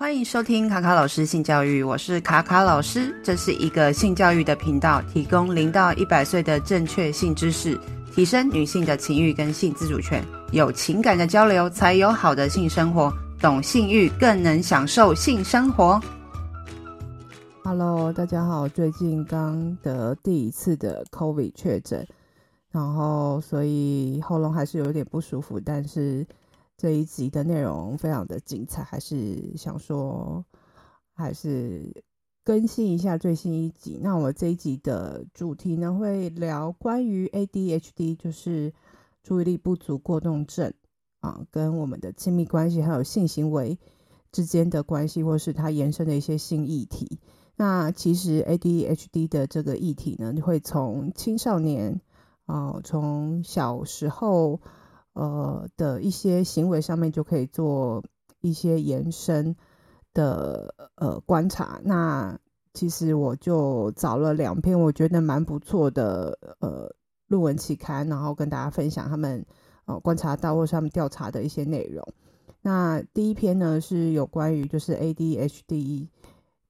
欢迎收听卡卡老师性教育，我是卡卡老师，这是一个性教育的频道，提供零到一百岁的正确性知识，提升女性的情欲跟性自主权，有情感的交流才有好的性生活，懂性欲更能享受性生活。Hello，大家好，最近刚得第一次的 COVID 确诊，然后所以喉咙还是有点不舒服，但是。这一集的内容非常的精彩，还是想说，还是更新一下最新一集。那我这一集的主题呢，会聊关于 ADHD，就是注意力不足过动症啊，跟我们的亲密关系还有性行为之间的关系，或是它延伸的一些新议题。那其实 ADHD 的这个议题呢，会从青少年啊，从小时候。呃的一些行为上面就可以做一些延伸的呃观察。那其实我就找了两篇我觉得蛮不错的呃论文期刊，然后跟大家分享他们呃观察到或是他们调查的一些内容。那第一篇呢是有关于就是 ADHD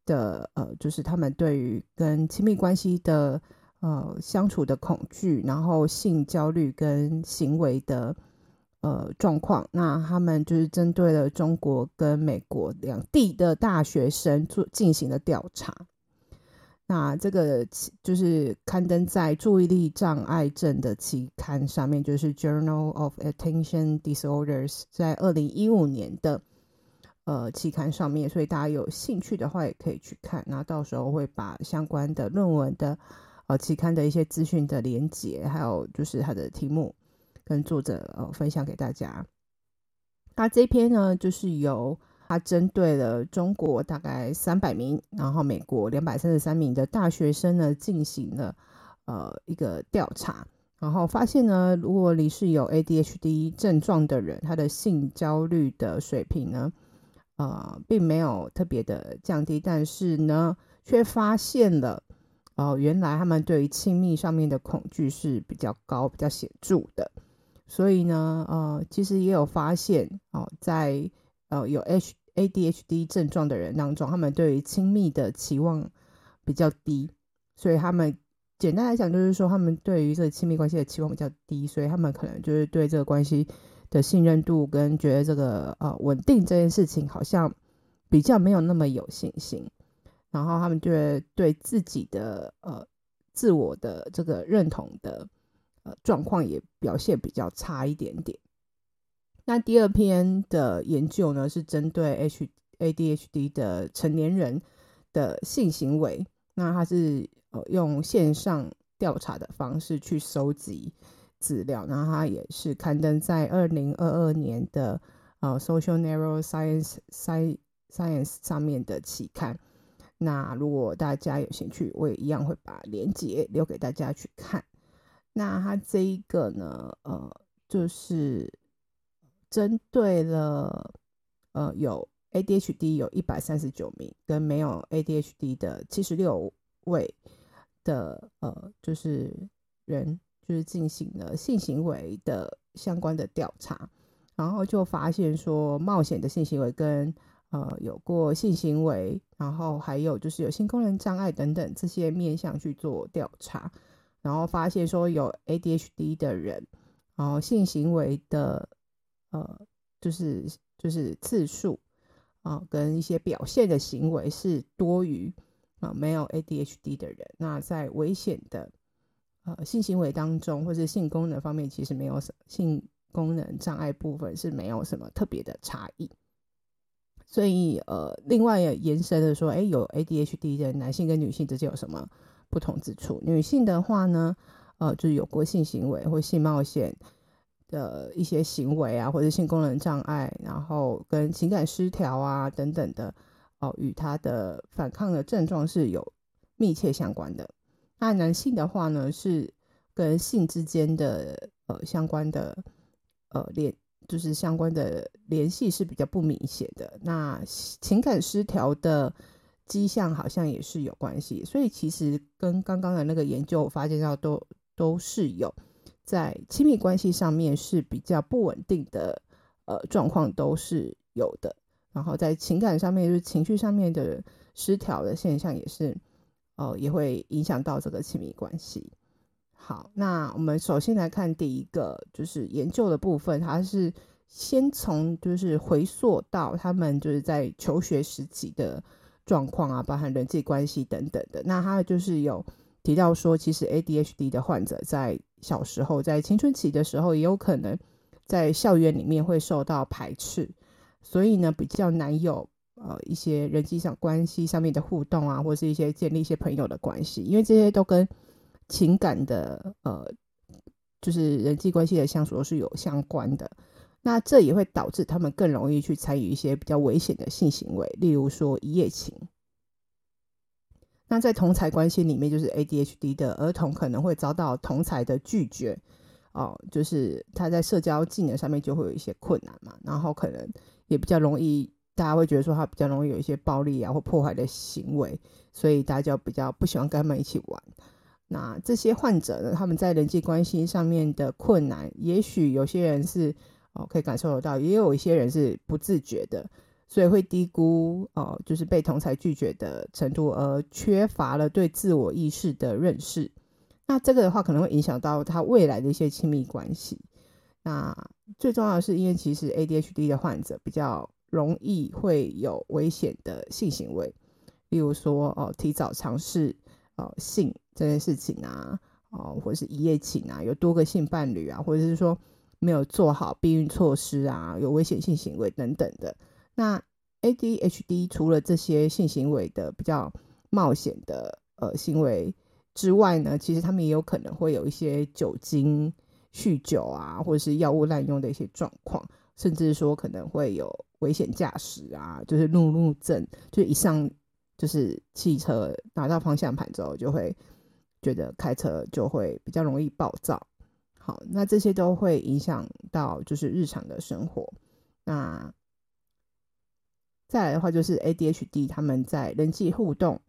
的呃，就是他们对于跟亲密关系的呃相处的恐惧，然后性焦虑跟行为的。呃，状况，那他们就是针对了中国跟美国两地的大学生做进行了调查。那这个就是刊登在注意力障碍症的期刊上面，就是 Journal of Attention Disorders，在二零一五年的呃期刊上面，所以大家有兴趣的话也可以去看。那到时候会把相关的论文的呃期刊的一些资讯的连接，还有就是它的题目。跟作者呃分享给大家。那这篇呢，就是由他针对了中国大概三百名，然后美国两百三十三名的大学生呢进行了呃一个调查，然后发现呢，如果你是有 ADHD 症状的人，他的性焦虑的水平呢，呃，并没有特别的降低，但是呢，却发现了哦、原来他们对于亲密上面的恐惧是比较高、比较显著的。所以呢，呃，其实也有发现哦，在呃有 H ADHD 症状的人当中，他们对于亲密的期望比较低，所以他们简单来讲就是说，他们对于这个亲密关系的期望比较低，所以他们可能就是对这个关系的信任度跟觉得这个呃稳定这件事情好像比较没有那么有信心，然后他们就对自己的呃自我的这个认同的。呃，状况也表现比较差一点点。那第二篇的研究呢，是针对 H ADHD 的成年人的性行为。那它是呃用线上调查的方式去收集资料，然后它也是刊登在二零二二年的呃 Social Neuroscience Science 上面的期刊。那如果大家有兴趣，我也一样会把链接留给大家去看。那它这一个呢，呃，就是针对了呃有 ADHD 有一百三十九名，跟没有 ADHD 的七十六位的呃就是人，就是进行了性行为的相关的调查，然后就发现说冒险的性行为跟呃有过性行为，然后还有就是有性功能障碍等等这些面向去做调查。然后发现说有 ADHD 的人，然后性行为的呃，就是就是次数啊，跟一些表现的行为是多于啊没有 ADHD 的人。那在危险的呃性行为当中，或是性功能方面，其实没有什性功能障碍部分是没有什么特别的差异。所以呃，另外也延伸的说，哎，有 ADHD 的男性跟女性之间有什么？不同之处，女性的话呢，呃，就是有过性行为或性冒险的一些行为啊，或者性功能障碍，然后跟情感失调啊等等的，哦、与他的反抗的症状是有密切相关的。那男性的话呢，是跟性之间的呃相关的呃联，就是相关的联系是比较不明显的。那情感失调的。迹象好像也是有关系，所以其实跟刚刚的那个研究我发现到都都是有在亲密关系上面是比较不稳定的呃状况都是有的。然后在情感上面，就是情绪上面的失调的现象，也是，呃，也会影响到这个亲密关系。好，那我们首先来看第一个，就是研究的部分，它是先从就是回溯到他们就是在求学时期的状况啊，包含人际关系等等的。那他就是有提到说，其实 ADHD 的患者在小时候，在青春期的时候，也有可能在校园里面会受到排斥。所以呢，比较难有呃一些人际上关系上面的互动啊，或是一些建立一些朋友的关系，因为这些都跟情感的呃，就是人际关系的相处都是有相关的。那这也会导致他们更容易去参与一些比较危险的性行为，例如说一夜情。那在同才关系里面，就是 ADHD 的儿童可能会遭到同才的拒绝。哦，就是他在社交技能上面就会有一些困难嘛，然后可能也比较容易，大家会觉得说他比较容易有一些暴力啊或破坏的行为，所以大家就比较不喜欢跟他们一起玩。那这些患者呢，他们在人际关系上面的困难，也许有些人是哦可以感受得到，也有一些人是不自觉的，所以会低估哦，就是被同才拒绝的程度，而缺乏了对自我意识的认识。那这个的话，可能会影响到他未来的一些亲密关系。那最重要的是，因为其实 ADHD 的患者比较容易会有危险的性行为，例如说哦，提早尝试哦性这件事情啊，哦，或者是一夜情啊，有多个性伴侣啊，或者是说没有做好避孕措施啊，有危险性行为等等的。那 ADHD 除了这些性行为的比较冒险的呃行为。之外呢，其实他们也有可能会有一些酒精酗酒啊，或者是药物滥用的一些状况，甚至说可能会有危险驾驶啊，就是路怒症，就一上就是汽车拿到方向盘之后，就会觉得开车就会比较容易暴躁。好，那这些都会影响到就是日常的生活。那再来的话，就是 ADHD 他们在人际互动。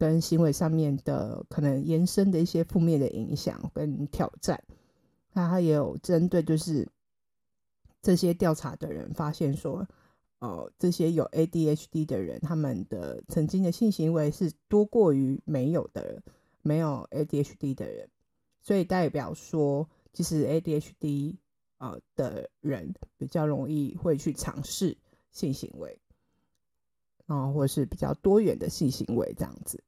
跟行为上面的可能延伸的一些负面的影响跟挑战，那他也有针对就是这些调查的人发现说，哦，这些有 ADHD 的人，他们的曾经的性行为是多过于没有的没有 ADHD 的人，所以代表说，其实 ADHD 呃的人比较容易会去尝试性行为，啊，或是比较多元的性行为这样子。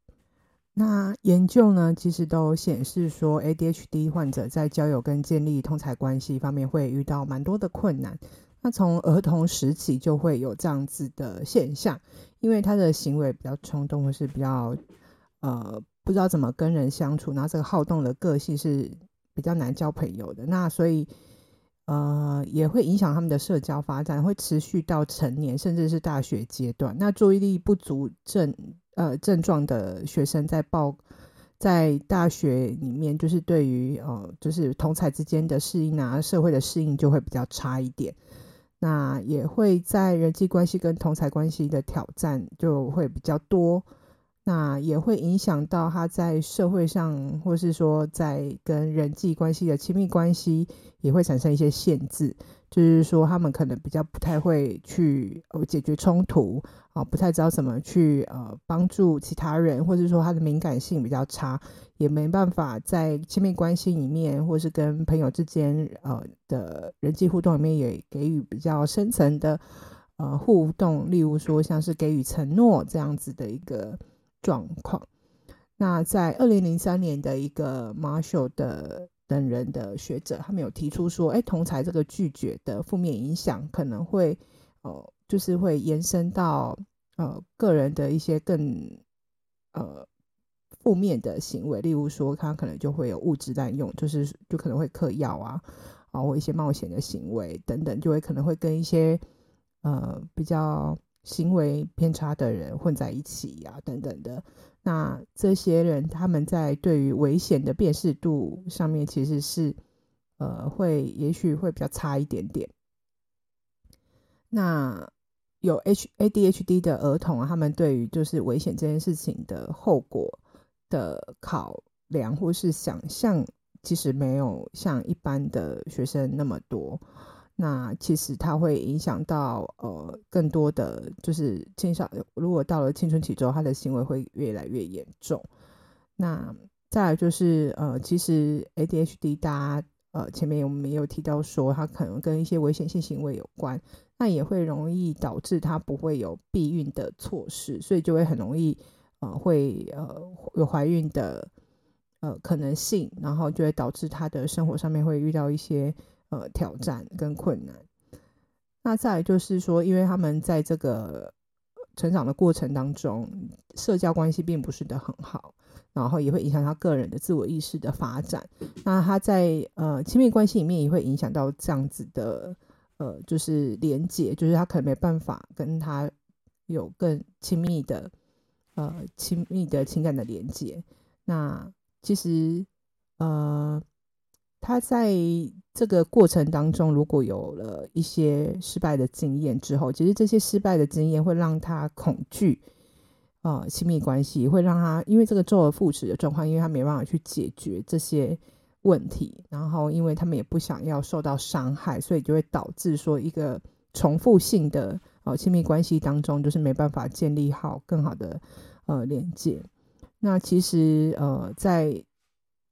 那研究呢，其实都显示说，ADHD 患者在交友跟建立同侪关系方面会遇到蛮多的困难。那从儿童时期就会有这样子的现象，因为他的行为比较冲动，或是比较呃不知道怎么跟人相处，然后这个好动的个性是比较难交朋友的。那所以呃也会影响他们的社交发展，会持续到成年，甚至是大学阶段。那注意力不足症。呃，症状的学生在报在大学里面，就是对于呃，就是同才之间的适应啊，社会的适应就会比较差一点。那也会在人际关系跟同才关系的挑战就会比较多。那也会影响到他在社会上，或是说在跟人际关系的亲密关系，也会产生一些限制。就是说，他们可能比较不太会去解决冲突啊，不太知道怎么去呃帮助其他人，或者说他的敏感性比较差，也没办法在亲密关系里面，或是跟朋友之间呃的人际互动里面，也给予比较深层的呃互动，例如说像是给予承诺这样子的一个状况。那在二零零三年的一个马修的。等人的学者，他们有提出说，哎，同才这个拒绝的负面影响可能会，呃，就是会延伸到呃个人的一些更呃负面的行为，例如说，他可能就会有物质滥用，就是就可能会嗑药啊，啊，或一些冒险的行为等等，就会可能会跟一些呃比较行为偏差的人混在一起呀，等等的。那这些人他们在对于危险的辨识度上面，其实是呃会也许会比较差一点点。那有 H ADHD 的儿童啊，他们对于就是危险这件事情的后果的考量或是想象，其实没有像一般的学生那么多。那其实它会影响到呃更多的就是青少，如果到了青春期之后，他的行为会越来越严重。那再来就是呃，其实 ADHD 大家呃前面我们也有提到说，它可能跟一些危险性行为有关，那也会容易导致他不会有避孕的措施，所以就会很容易呃会呃有怀孕的呃可能性，然后就会导致他的生活上面会遇到一些呃挑战跟困难。那再来就是说，因为他们在这个成长的过程当中，社交关系并不是的很好。然后也会影响他个人的自我意识的发展。那他在呃亲密关系里面也会影响到这样子的呃，就是连接，就是他可能没办法跟他有更亲密的呃亲密的情感的连接。那其实呃他在这个过程当中，如果有了一些失败的经验之后，其实这些失败的经验会让他恐惧。呃，亲密关系会让他因为这个周而复始的状况，因为他没办法去解决这些问题，然后因为他们也不想要受到伤害，所以就会导致说一个重复性的呃亲密关系当中，就是没办法建立好更好的呃连接。那其实呃，在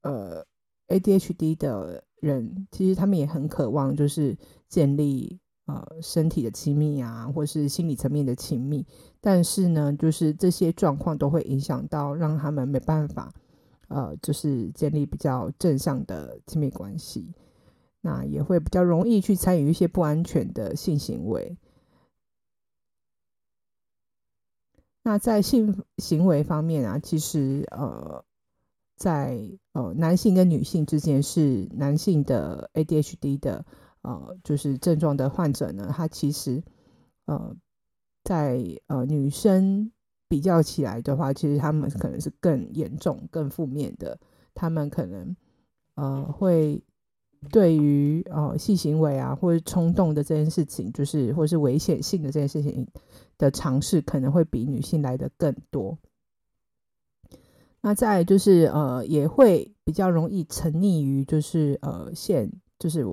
呃 ADHD 的人，其实他们也很渴望就是建立。呃，身体的亲密啊，或是心理层面的亲密，但是呢，就是这些状况都会影响到，让他们没办法，呃，就是建立比较正向的亲密关系，那也会比较容易去参与一些不安全的性行为。那在性行为方面啊，其实呃，在呃男性跟女性之间，是男性的 ADHD 的。呃，就是症状的患者呢，他其实，呃，在呃女生比较起来的话，其实他们可能是更严重、更负面的。他们可能呃会对于呃性行为啊，或者冲动的这件事情，就是或是危险性的这件事情的尝试，可能会比女性来的更多。那再就是呃，也会比较容易沉溺于就是呃现就是。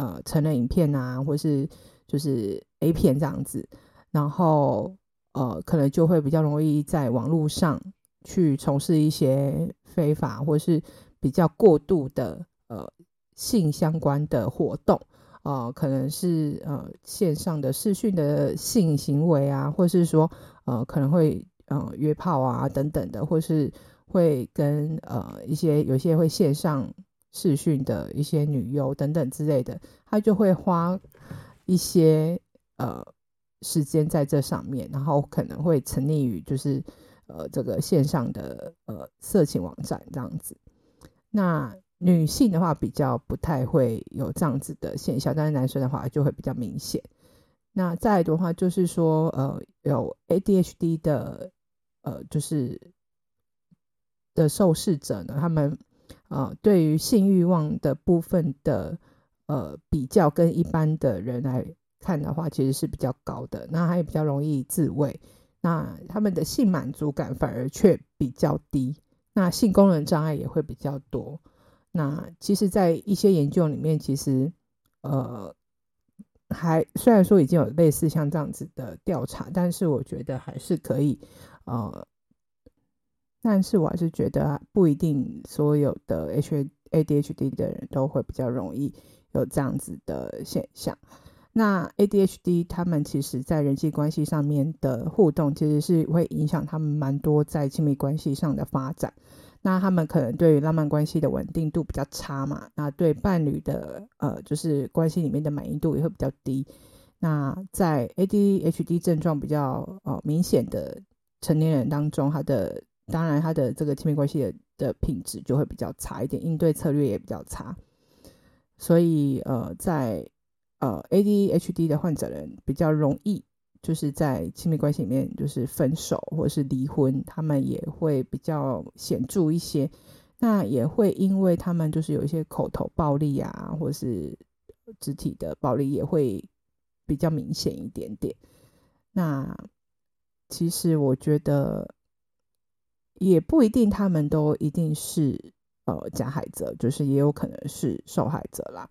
呃，成人影片啊，或是就是 A 片这样子，然后呃，可能就会比较容易在网络上去从事一些非法或是比较过度的呃性相关的活动，呃，可能是呃线上的视讯的性行为啊，或是说呃可能会呃约炮啊等等的，或是会跟呃一些有些会线上。视讯的一些女优等等之类的，他就会花一些呃时间在这上面，然后可能会沉溺于就是呃这个线上的呃色情网站这样子。那女性的话比较不太会有这样子的现象，但是男生的话就会比较明显。那再的话就是说呃有 ADHD 的呃就是的受试者呢，他们。呃，对于性欲望的部分的呃比较，跟一般的人来看的话，其实是比较高的。那还比较容易自慰，那他们的性满足感反而却比较低。那性功能障碍也会比较多。那其实，在一些研究里面，其实呃还虽然说已经有类似像这样子的调查，但是我觉得还是可以呃。但是我还是觉得不一定所有的 H ADHD 的人都会比较容易有这样子的现象。那 ADHD 他们其实在人际关系上面的互动，其实是会影响他们蛮多在亲密关系上的发展。那他们可能对于浪漫关系的稳定度比较差嘛，那对伴侣的呃就是关系里面的满意度也会比较低。那在 ADHD 症状比较呃明显的成年人当中，他的当然，他的这个亲密关系的的品质就会比较差一点，应对策略也比较差。所以，呃，在呃 ADHD 的患者人比较容易，就是在亲密关系里面就是分手或是离婚，他们也会比较显著一些。那也会因为他们就是有一些口头暴力啊，或是肢体的暴力也会比较明显一点点。那其实我觉得。也不一定，他们都一定是呃加害者，就是也有可能是受害者啦。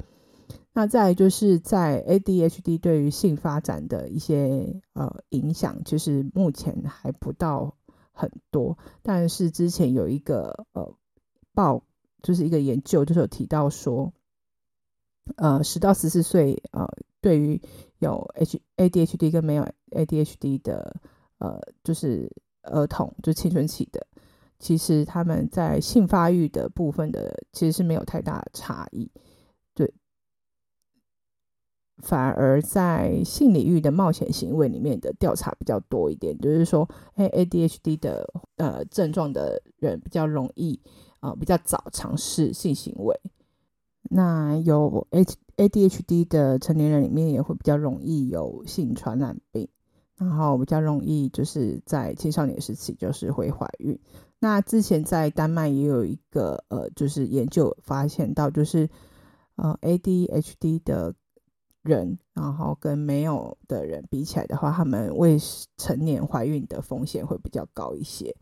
那再就是在 ADHD 对于性发展的一些呃影响，其实目前还不到很多。但是之前有一个呃报，就是一个研究，就是有提到说，呃，十到十四岁呃，对于有 H ADHD 跟没有 ADHD 的呃，就是儿童，就青春期的，其实他们在性发育的部分的其实是没有太大的差异。对反而在性领域的冒险行为里面的调查比较多一点，就是说，哎，ADHD 的呃症状的人比较容易啊、比较早尝试性行为。那有 ADHD 的成年人里面也会比较容易有性传染病，然后比较容易就是在青少年时期就是会怀孕。那之前在丹麦也有一个呃就是研究发现到，就是呃 ADHD 的。人，然后跟没有的人比起来的话，他们未成年怀孕的风险会比较高一些。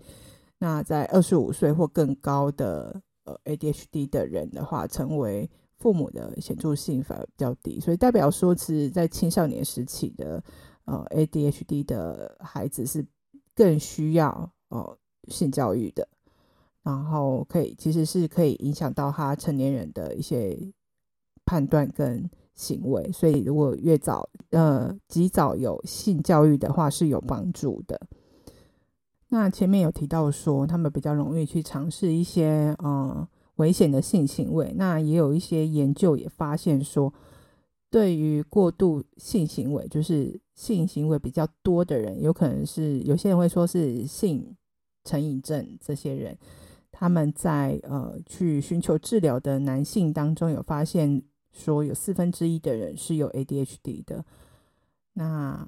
那在二十五岁或更高的呃 ADHD 的人的话，成为父母的显著性反而比较低。所以代表说，其实在青少年时期的呃 ADHD 的孩子是更需要呃性教育的，然后可以其实是可以影响到他成年人的一些判断跟。行为，所以如果越早，呃，及早有性教育的话是有帮助的。那前面有提到说，他们比较容易去尝试一些呃危险的性行为。那也有一些研究也发现说，对于过度性行为，就是性行为比较多的人，有可能是有些人会说是性成瘾症，这些人他们在呃去寻求治疗的男性当中有发现。说有四分之一的人是有 ADHD 的，那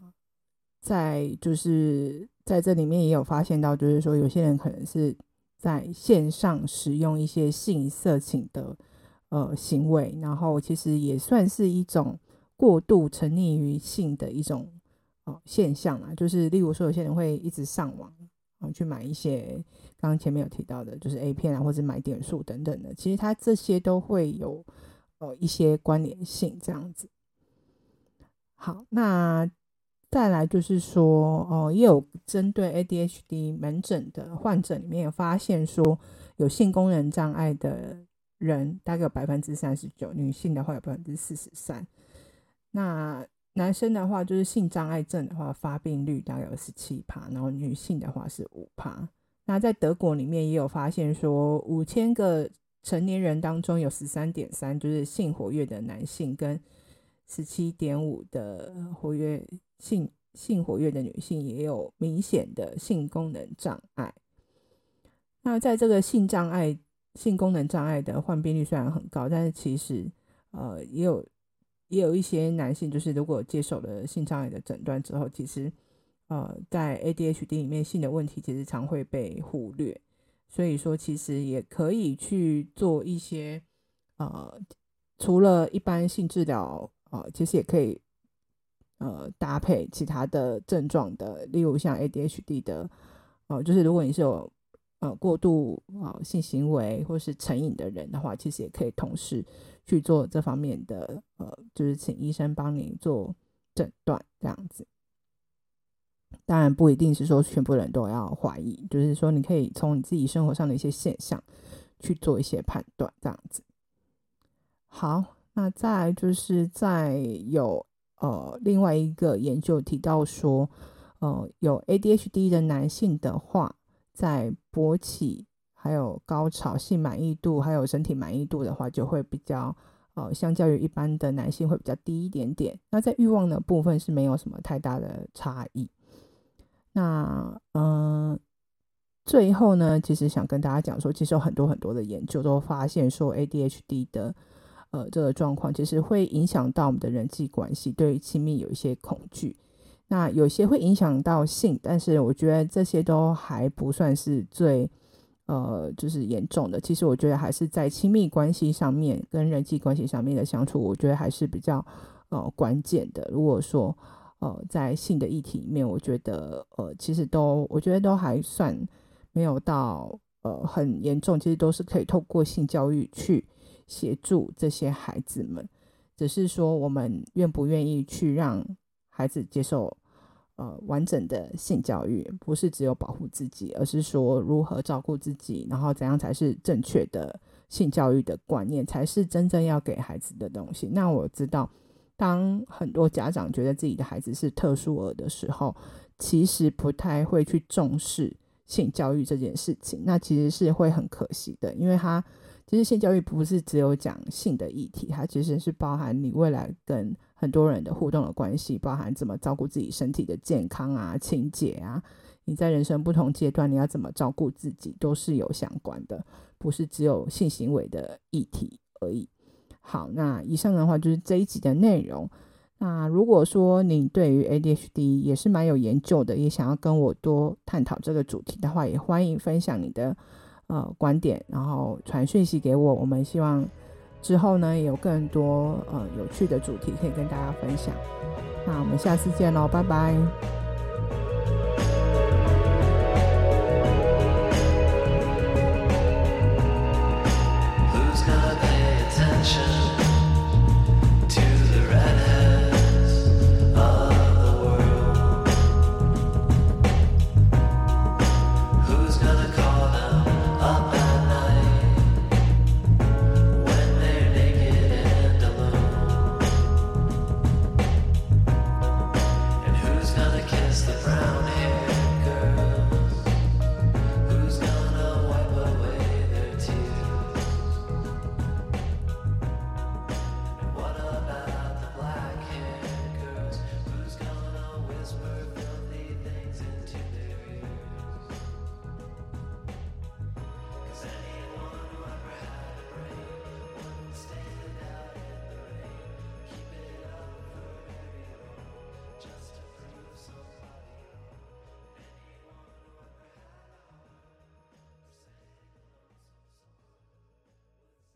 在就是在这里面也有发现到，就是说有些人可能是在线上使用一些性色情的呃行为，然后其实也算是一种过度沉溺于性的一种呃现象啊。就是例如说，有些人会一直上网啊去买一些刚刚前面有提到的，就是 A 片啊，或者买点数等等的，其实它这些都会有。呃，一些关联性这样子。好，那再来就是说，哦，也有针对 ADHD 门诊的患者里面有发现说，有性功能障碍的人大概有百分之三十九，女性的话有百分之四十三。那男生的话，就是性障碍症的话，发病率大概有十七趴，然后女性的话是五趴。那在德国里面也有发现说，五千个。成年人当中有十三点三，就是性活跃的男性，跟十七点五的活跃性性活跃的女性，也有明显的性功能障碍。那在这个性障碍、性功能障碍的患病率虽然很高，但是其实呃也有也有一些男性，就是如果接受了性障碍的诊断之后，其实呃在 ADHD 里面性的问题其实常会被忽略。所以说，其实也可以去做一些，呃，除了一般性治疗，呃，其实也可以，呃，搭配其他的症状的，例如像 ADHD 的，呃，就是如果你是有，呃，过度啊、性行为或是成瘾的人的话，其实也可以同时去做这方面的，呃，就是请医生帮你做诊断这样子。当然不一定是说全部人都要怀疑，就是说你可以从你自己生活上的一些现象去做一些判断，这样子。好，那再来就是在有呃另外一个研究提到说，呃有 ADHD 的男性的话，在勃起、还有高潮、性满意度、还有身体满意度的话，就会比较呃相较于一般的男性会比较低一点点。那在欲望的部分是没有什么太大的差异。那嗯、最后呢，其实想跟大家讲说，其实有很多很多的研究都发现说，ADHD 的呃这个状况其实会影响到我们的人际关系，对于亲密有一些恐惧。那有些会影响到性，但是我觉得这些都还不算是最呃就是严重的。其实我觉得还是在亲密关系上面跟人际关系上面的相处，我觉得还是比较呃关键的。如果说呃，在性的议题里面，我觉得呃，其实都我觉得都还算没有到呃很严重，其实都是可以透过性教育去协助这些孩子们。只是说我们愿不愿意去让孩子接受呃完整的性教育，不是只有保护自己，而是说如何照顾自己，然后怎样才是正确的性教育的观念，才是真正要给孩子的东西。那我知道，当很多家长觉得自己的孩子是特殊儿的时候，其实不太会去重视性教育这件事情，那其实是会很可惜的，因为他。其实性教育不是只有讲性的议题，它其实是包含你未来跟很多人的互动的关系，包含怎么照顾自己身体的健康啊、清洁啊，你在人生不同阶段你要怎么照顾自己，都是有相关的，不是只有性行为的议题而已。好，那以上的话就是这一集的内容。那如果说你对于 ADHD 也是蛮有研究的，也想要跟我多探讨这个主题的话，也欢迎分享你的。呃，观点，然后传讯息给我。我们希望之后呢，也有更多呃有趣的主题可以跟大家分享。那我们下次见喽，拜拜。